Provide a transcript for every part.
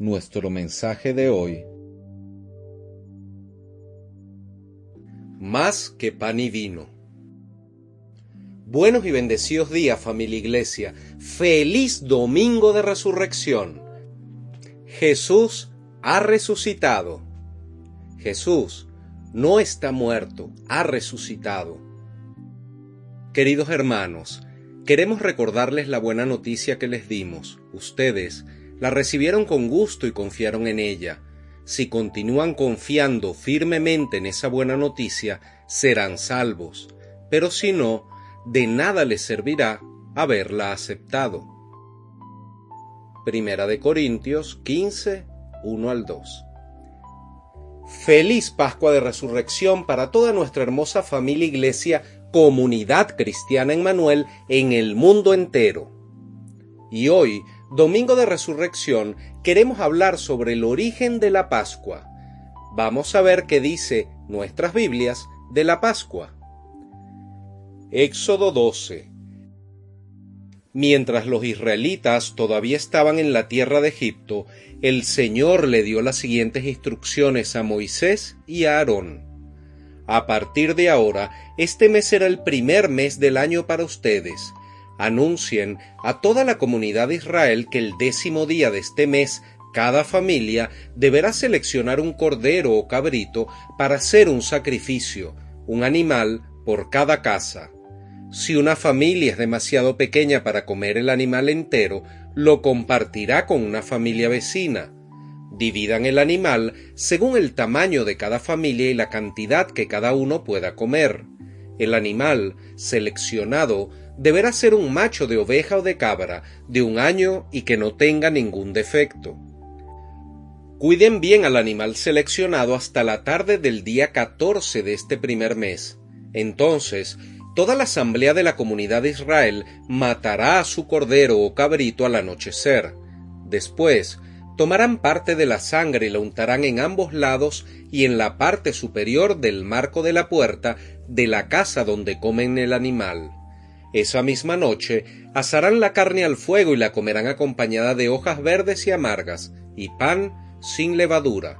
Nuestro mensaje de hoy más que pan y vino. Buenos y bendecidos días familia iglesia, feliz domingo de resurrección. Jesús ha resucitado. Jesús no está muerto, ha resucitado. Queridos hermanos, queremos recordarles la buena noticia que les dimos. Ustedes la recibieron con gusto y confiaron en ella si continúan confiando firmemente en esa buena noticia, serán salvos, pero si no, de nada les servirá haberla aceptado. Primera de Corintios 15, 1 al 2. Feliz Pascua de Resurrección para toda nuestra hermosa familia iglesia, comunidad cristiana en Manuel en el mundo entero. Y hoy Domingo de Resurrección, queremos hablar sobre el origen de la Pascua. Vamos a ver qué dice nuestras Biblias de la Pascua. Éxodo 12. Mientras los israelitas todavía estaban en la tierra de Egipto, el Señor le dio las siguientes instrucciones a Moisés y a Aarón. A partir de ahora, este mes será el primer mes del año para ustedes anuncien a toda la comunidad de Israel que el décimo día de este mes cada familia deberá seleccionar un cordero o cabrito para hacer un sacrificio, un animal por cada casa. Si una familia es demasiado pequeña para comer el animal entero, lo compartirá con una familia vecina. Dividan el animal según el tamaño de cada familia y la cantidad que cada uno pueda comer. El animal seleccionado deberá ser un macho de oveja o de cabra de un año y que no tenga ningún defecto. Cuiden bien al animal seleccionado hasta la tarde del día 14 de este primer mes. Entonces, toda la asamblea de la comunidad de Israel matará a su cordero o cabrito al anochecer. Después, tomarán parte de la sangre y la untarán en ambos lados y en la parte superior del marco de la puerta de la casa donde comen el animal. Esa misma noche asarán la carne al fuego y la comerán acompañada de hojas verdes y amargas, y pan sin levadura.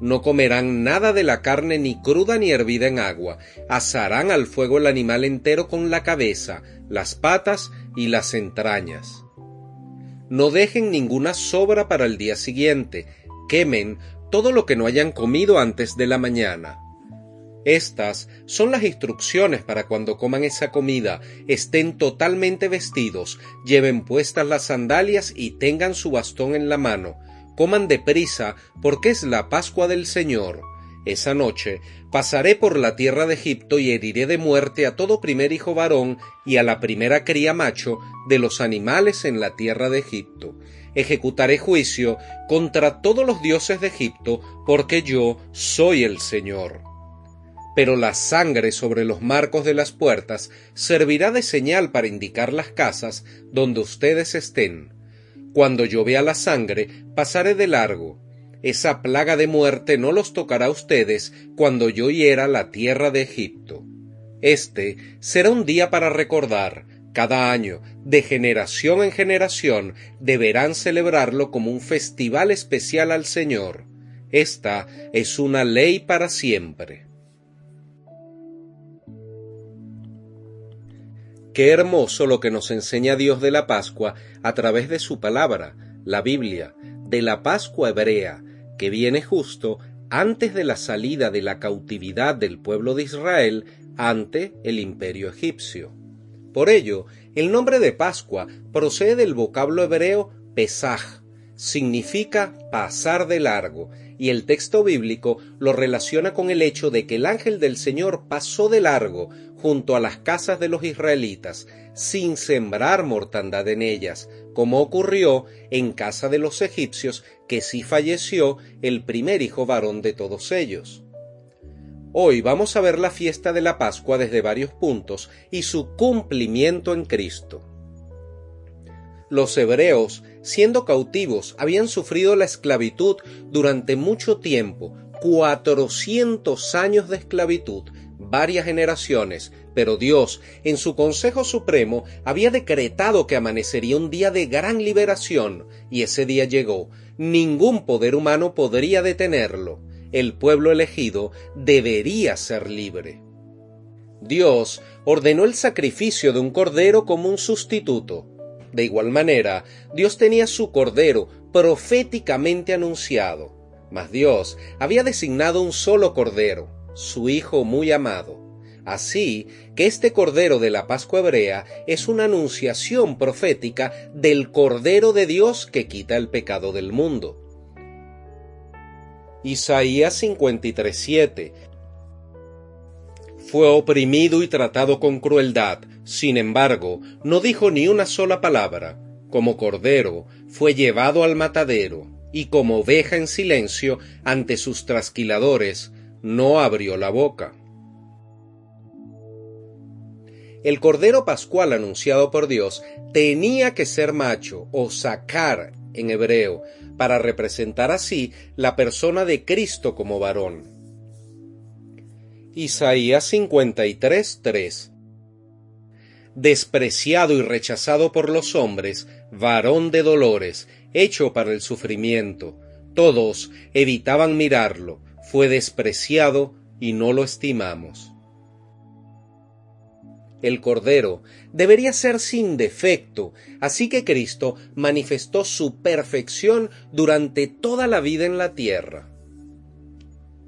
No comerán nada de la carne ni cruda ni hervida en agua. Asarán al fuego el animal entero con la cabeza, las patas y las entrañas. No dejen ninguna sobra para el día siguiente. Quemen todo lo que no hayan comido antes de la mañana. Estas son las instrucciones para cuando coman esa comida, estén totalmente vestidos, lleven puestas las sandalias y tengan su bastón en la mano. Coman deprisa, porque es la Pascua del Señor. Esa noche pasaré por la tierra de Egipto y heriré de muerte a todo primer hijo varón y a la primera cría macho de los animales en la tierra de Egipto. Ejecutaré juicio contra todos los dioses de Egipto, porque yo soy el Señor pero la sangre sobre los marcos de las puertas servirá de señal para indicar las casas donde ustedes estén. Cuando yo vea la sangre, pasaré de largo. Esa plaga de muerte no los tocará a ustedes cuando yo hiera la tierra de Egipto. Este será un día para recordar, cada año, de generación en generación, deberán celebrarlo como un festival especial al Señor. Esta es una ley para siempre. Qué hermoso lo que nos enseña Dios de la Pascua a través de su palabra, la Biblia, de la Pascua hebrea, que viene justo antes de la salida de la cautividad del pueblo de Israel ante el imperio egipcio. Por ello, el nombre de Pascua procede del vocablo hebreo Pesaj, significa pasar de largo, y el texto bíblico lo relaciona con el hecho de que el ángel del Señor pasó de largo junto a las casas de los israelitas, sin sembrar mortandad en ellas, como ocurrió en casa de los egipcios, que sí falleció el primer hijo varón de todos ellos. Hoy vamos a ver la fiesta de la Pascua desde varios puntos y su cumplimiento en Cristo. Los hebreos, siendo cautivos, habían sufrido la esclavitud durante mucho tiempo, cuatrocientos años de esclavitud, varias generaciones, pero Dios, en su Consejo Supremo, había decretado que amanecería un día de gran liberación, y ese día llegó. Ningún poder humano podría detenerlo. El pueblo elegido debería ser libre. Dios ordenó el sacrificio de un cordero como un sustituto. De igual manera, Dios tenía su cordero proféticamente anunciado, mas Dios había designado un solo cordero, su Hijo muy amado. Así que este Cordero de la Pascua Hebrea es una anunciación profética del Cordero de Dios que quita el pecado del mundo. Isaías 53:7 Fue oprimido y tratado con crueldad, sin embargo, no dijo ni una sola palabra. Como cordero, fue llevado al matadero, y como oveja en silencio ante sus trasquiladores, no abrió la boca. El Cordero Pascual anunciado por Dios tenía que ser macho o sacar en hebreo, para representar así la persona de Cristo como varón. Isaías 53:3 Despreciado y rechazado por los hombres, varón de dolores, hecho para el sufrimiento, todos evitaban mirarlo, fue despreciado y no lo estimamos. El Cordero debería ser sin defecto, así que Cristo manifestó su perfección durante toda la vida en la tierra.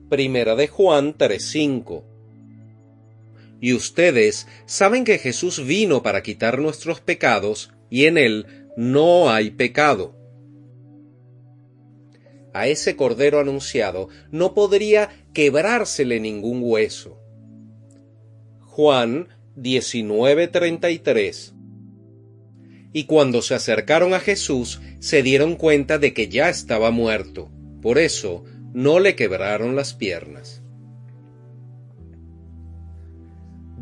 Primera de Juan 3:5 Y ustedes saben que Jesús vino para quitar nuestros pecados, y en él no hay pecado a ese cordero anunciado no podría quebrársele ningún hueso. Juan 19:33 Y cuando se acercaron a Jesús, se dieron cuenta de que ya estaba muerto. Por eso no le quebraron las piernas.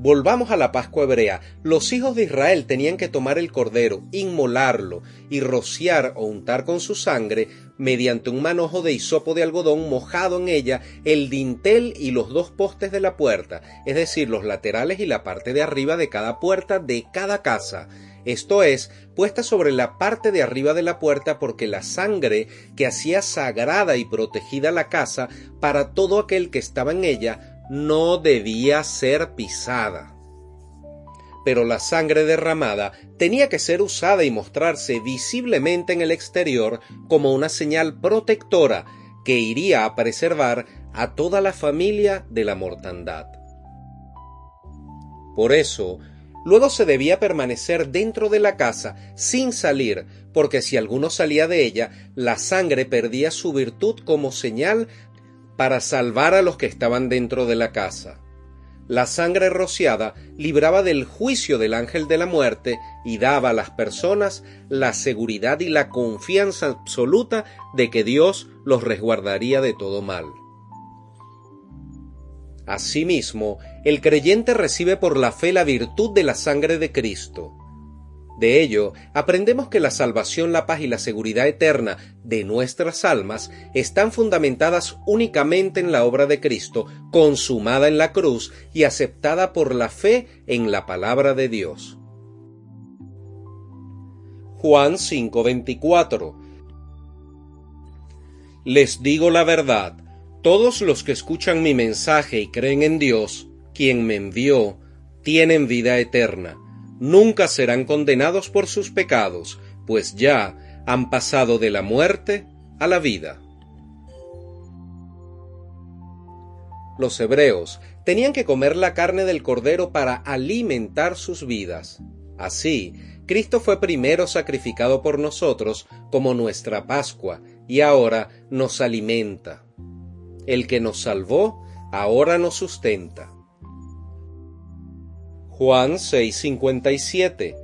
Volvamos a la Pascua hebrea. Los hijos de Israel tenían que tomar el cordero, inmolarlo y rociar o untar con su sangre mediante un manojo de hisopo de algodón mojado en ella el dintel y los dos postes de la puerta, es decir, los laterales y la parte de arriba de cada puerta de cada casa. Esto es, puesta sobre la parte de arriba de la puerta porque la sangre que hacía sagrada y protegida la casa para todo aquel que estaba en ella no debía ser pisada. Pero la sangre derramada tenía que ser usada y mostrarse visiblemente en el exterior como una señal protectora que iría a preservar a toda la familia de la mortandad. Por eso, luego se debía permanecer dentro de la casa sin salir, porque si alguno salía de ella, la sangre perdía su virtud como señal para salvar a los que estaban dentro de la casa. La sangre rociada libraba del juicio del ángel de la muerte y daba a las personas la seguridad y la confianza absoluta de que Dios los resguardaría de todo mal. Asimismo, el creyente recibe por la fe la virtud de la sangre de Cristo, de ello, aprendemos que la salvación, la paz y la seguridad eterna de nuestras almas están fundamentadas únicamente en la obra de Cristo, consumada en la cruz y aceptada por la fe en la palabra de Dios. Juan 5:24 Les digo la verdad, todos los que escuchan mi mensaje y creen en Dios, quien me envió, tienen vida eterna nunca serán condenados por sus pecados, pues ya han pasado de la muerte a la vida. Los hebreos tenían que comer la carne del cordero para alimentar sus vidas. Así, Cristo fue primero sacrificado por nosotros como nuestra Pascua y ahora nos alimenta. El que nos salvó ahora nos sustenta. Juan 6:57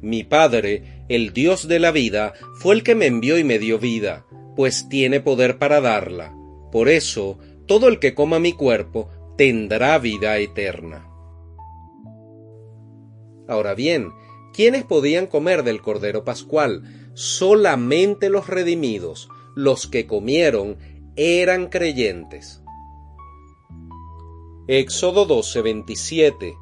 Mi Padre el Dios de la vida, fue el que me envió y me dio vida, pues tiene poder para darla. Por eso, todo el que coma mi cuerpo tendrá vida eterna. Ahora bien, ¿quiénes podían comer del Cordero Pascual? Solamente los redimidos, los que comieron eran creyentes. Éxodo 12:27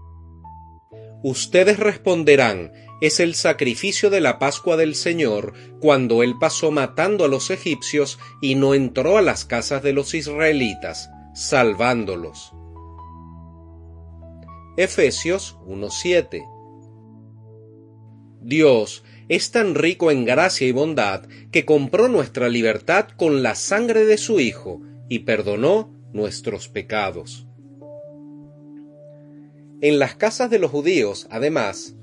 Ustedes responderán, es el sacrificio de la Pascua del Señor, cuando Él pasó matando a los egipcios y no entró a las casas de los israelitas, salvándolos. Efesios 1:7 Dios es tan rico en gracia y bondad que compró nuestra libertad con la sangre de su Hijo y perdonó nuestros pecados. En las casas de los judíos, además,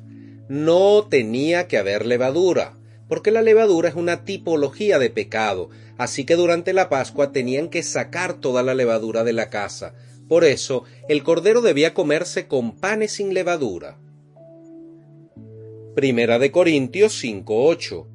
no tenía que haber levadura, porque la levadura es una tipología de pecado, así que durante la Pascua tenían que sacar toda la levadura de la casa. Por eso, el cordero debía comerse con panes sin levadura. Primera de Corintios 5:8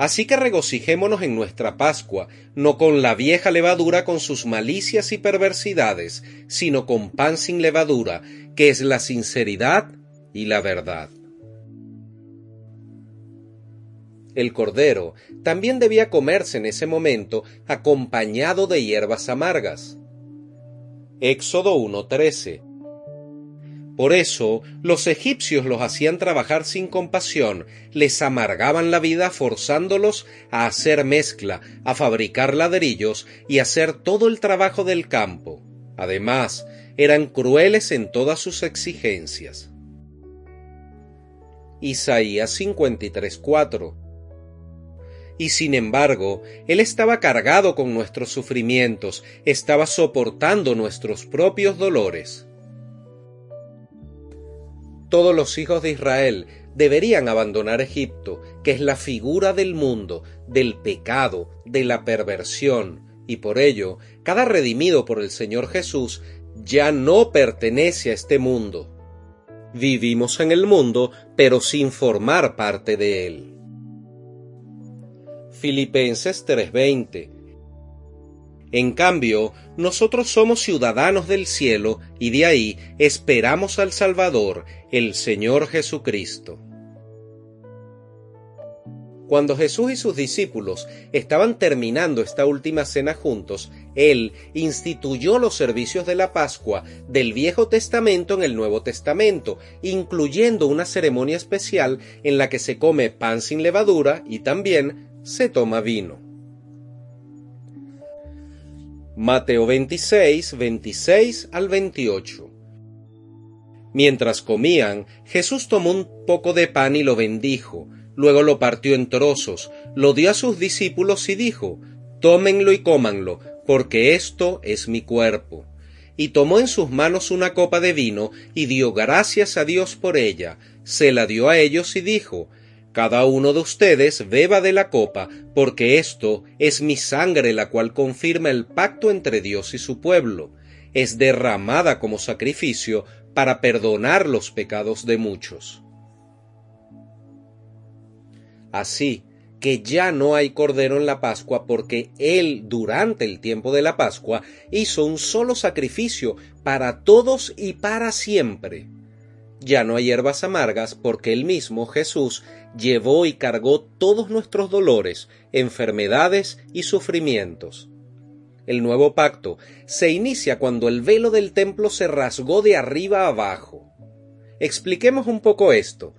Así que regocijémonos en nuestra Pascua, no con la vieja levadura con sus malicias y perversidades, sino con pan sin levadura, que es la sinceridad y la verdad. El cordero también debía comerse en ese momento acompañado de hierbas amargas. Éxodo 1.13 por eso los egipcios los hacían trabajar sin compasión, les amargaban la vida forzándolos a hacer mezcla, a fabricar ladrillos y hacer todo el trabajo del campo. Además, eran crueles en todas sus exigencias. Isaías 53:4 y sin embargo, Él estaba cargado con nuestros sufrimientos, estaba soportando nuestros propios dolores todos los hijos de Israel deberían abandonar Egipto, que es la figura del mundo, del pecado, de la perversión, y por ello, cada redimido por el Señor Jesús ya no pertenece a este mundo. Vivimos en el mundo, pero sin formar parte de él. Filipenses 3:20 en cambio, nosotros somos ciudadanos del cielo y de ahí esperamos al Salvador, el Señor Jesucristo. Cuando Jesús y sus discípulos estaban terminando esta última cena juntos, Él instituyó los servicios de la Pascua del Viejo Testamento en el Nuevo Testamento, incluyendo una ceremonia especial en la que se come pan sin levadura y también se toma vino. Mateo 26, 26 al 28. Mientras comían, Jesús tomó un poco de pan y lo bendijo, luego lo partió en trozos, lo dio a sus discípulos y dijo, Tómenlo y cómanlo, porque esto es mi cuerpo. Y tomó en sus manos una copa de vino y dio gracias a Dios por ella, se la dio a ellos y dijo, cada uno de ustedes beba de la copa, porque esto es mi sangre la cual confirma el pacto entre Dios y su pueblo. Es derramada como sacrificio para perdonar los pecados de muchos. Así que ya no hay cordero en la Pascua porque Él durante el tiempo de la Pascua hizo un solo sacrificio para todos y para siempre. Ya no hay hierbas amargas porque Él mismo, Jesús, llevó y cargó todos nuestros dolores, enfermedades y sufrimientos. El nuevo pacto se inicia cuando el velo del templo se rasgó de arriba abajo. Expliquemos un poco esto.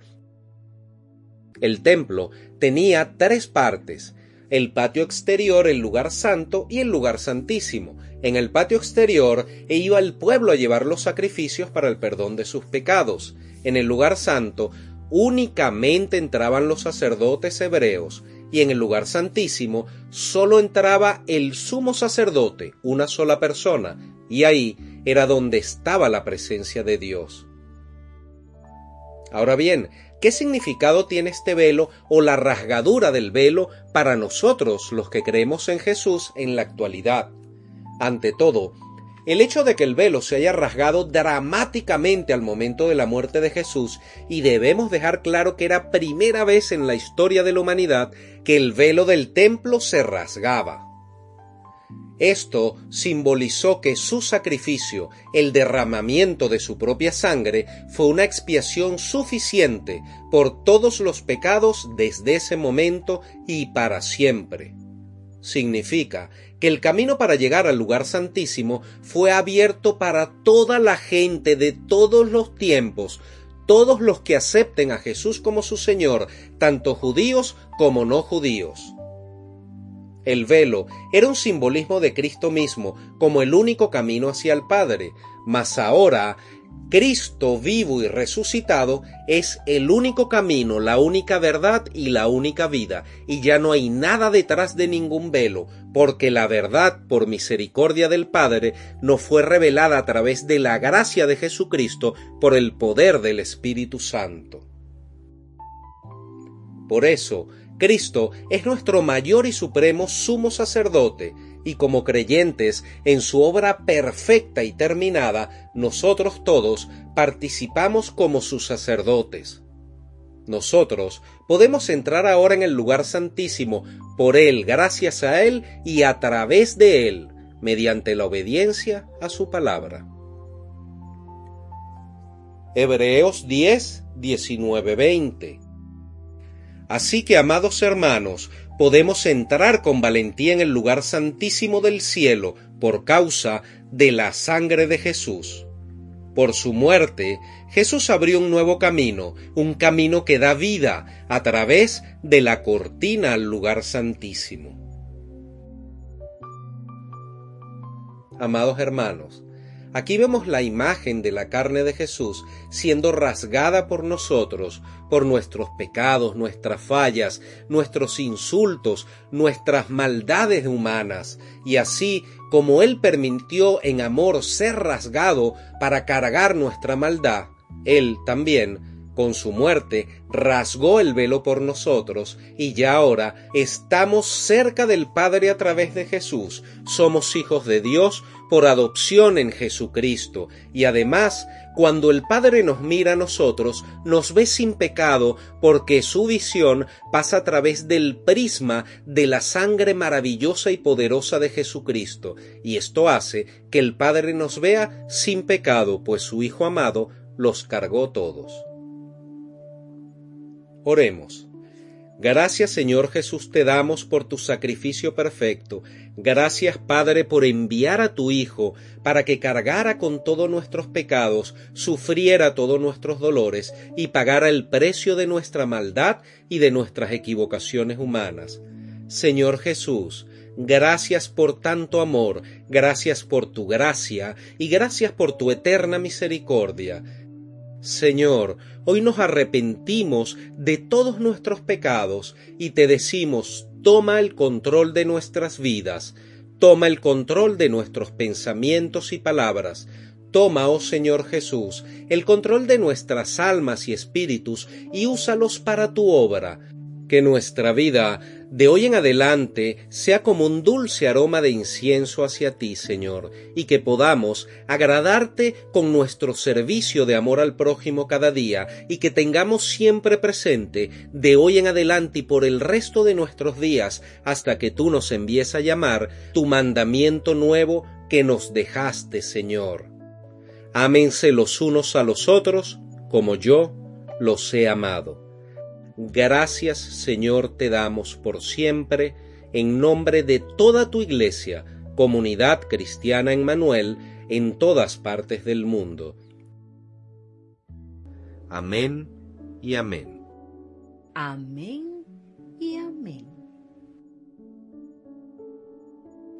El templo tenía tres partes, el patio exterior, el lugar santo y el lugar santísimo. En el patio exterior iba el pueblo a llevar los sacrificios para el perdón de sus pecados. En el lugar santo únicamente entraban los sacerdotes hebreos y en el lugar santísimo solo entraba el sumo sacerdote, una sola persona, y ahí era donde estaba la presencia de Dios. Ahora bien, ¿qué significado tiene este velo o la rasgadura del velo para nosotros los que creemos en Jesús en la actualidad? Ante todo, El hecho de que el velo se haya rasgado dramáticamente al momento de la muerte de Jesús, y debemos dejar claro que era primera vez en la historia de la humanidad que el velo del templo se rasgaba. Esto simbolizó que su sacrificio, el derramamiento de su propia sangre, fue una expiación suficiente por todos los pecados desde ese momento y para siempre. Significa que el camino para llegar al lugar santísimo fue abierto para toda la gente de todos los tiempos, todos los que acepten a Jesús como su Señor, tanto judíos como no judíos. El velo era un simbolismo de Cristo mismo como el único camino hacia el Padre, mas ahora Cristo vivo y resucitado es el único camino, la única verdad y la única vida, y ya no hay nada detrás de ningún velo, porque la verdad, por misericordia del Padre, nos fue revelada a través de la gracia de Jesucristo por el poder del Espíritu Santo. Por eso, Cristo es nuestro mayor y supremo sumo sacerdote, y como creyentes en su obra perfecta y terminada, nosotros todos participamos como sus sacerdotes. Nosotros podemos entrar ahora en el lugar santísimo por Él, gracias a Él y a través de Él, mediante la obediencia a su palabra. Hebreos 10, 19, 20. Así que, amados hermanos, podemos entrar con valentía en el lugar santísimo del cielo por causa de la sangre de Jesús. Por su muerte, Jesús abrió un nuevo camino, un camino que da vida a través de la cortina al lugar santísimo. Amados hermanos, Aquí vemos la imagen de la carne de Jesús siendo rasgada por nosotros, por nuestros pecados, nuestras fallas, nuestros insultos, nuestras maldades humanas, y así como Él permitió en amor ser rasgado para cargar nuestra maldad, Él también con su muerte rasgó el velo por nosotros y ya ahora estamos cerca del Padre a través de Jesús. Somos hijos de Dios por adopción en Jesucristo y además cuando el Padre nos mira a nosotros, nos ve sin pecado porque su visión pasa a través del prisma de la sangre maravillosa y poderosa de Jesucristo, y esto hace que el Padre nos vea sin pecado, pues su Hijo amado los cargó todos. Oremos. Gracias Señor Jesús te damos por tu sacrificio perfecto. Gracias Padre por enviar a tu Hijo para que cargara con todos nuestros pecados, sufriera todos nuestros dolores y pagara el precio de nuestra maldad y de nuestras equivocaciones humanas. Señor Jesús, Gracias por tanto amor, gracias por tu gracia y gracias por tu eterna misericordia. Señor, hoy nos arrepentimos de todos nuestros pecados y te decimos, toma el control de nuestras vidas, toma el control de nuestros pensamientos y palabras, Toma, oh Señor Jesús, el control de nuestras almas y espíritus y úsalos para tu obra. Que nuestra vida de hoy en adelante sea como un dulce aroma de incienso hacia ti, Señor, y que podamos agradarte con nuestro servicio de amor al prójimo cada día, y que tengamos siempre presente, de hoy en adelante y por el resto de nuestros días, hasta que tú nos envíes a llamar, tu mandamiento nuevo que nos dejaste, Señor. Ámense los unos a los otros, como yo los he amado. Gracias Señor te damos por siempre, en nombre de toda tu iglesia, comunidad cristiana en Manuel, en todas partes del mundo. Amén y amén. Amén y amén.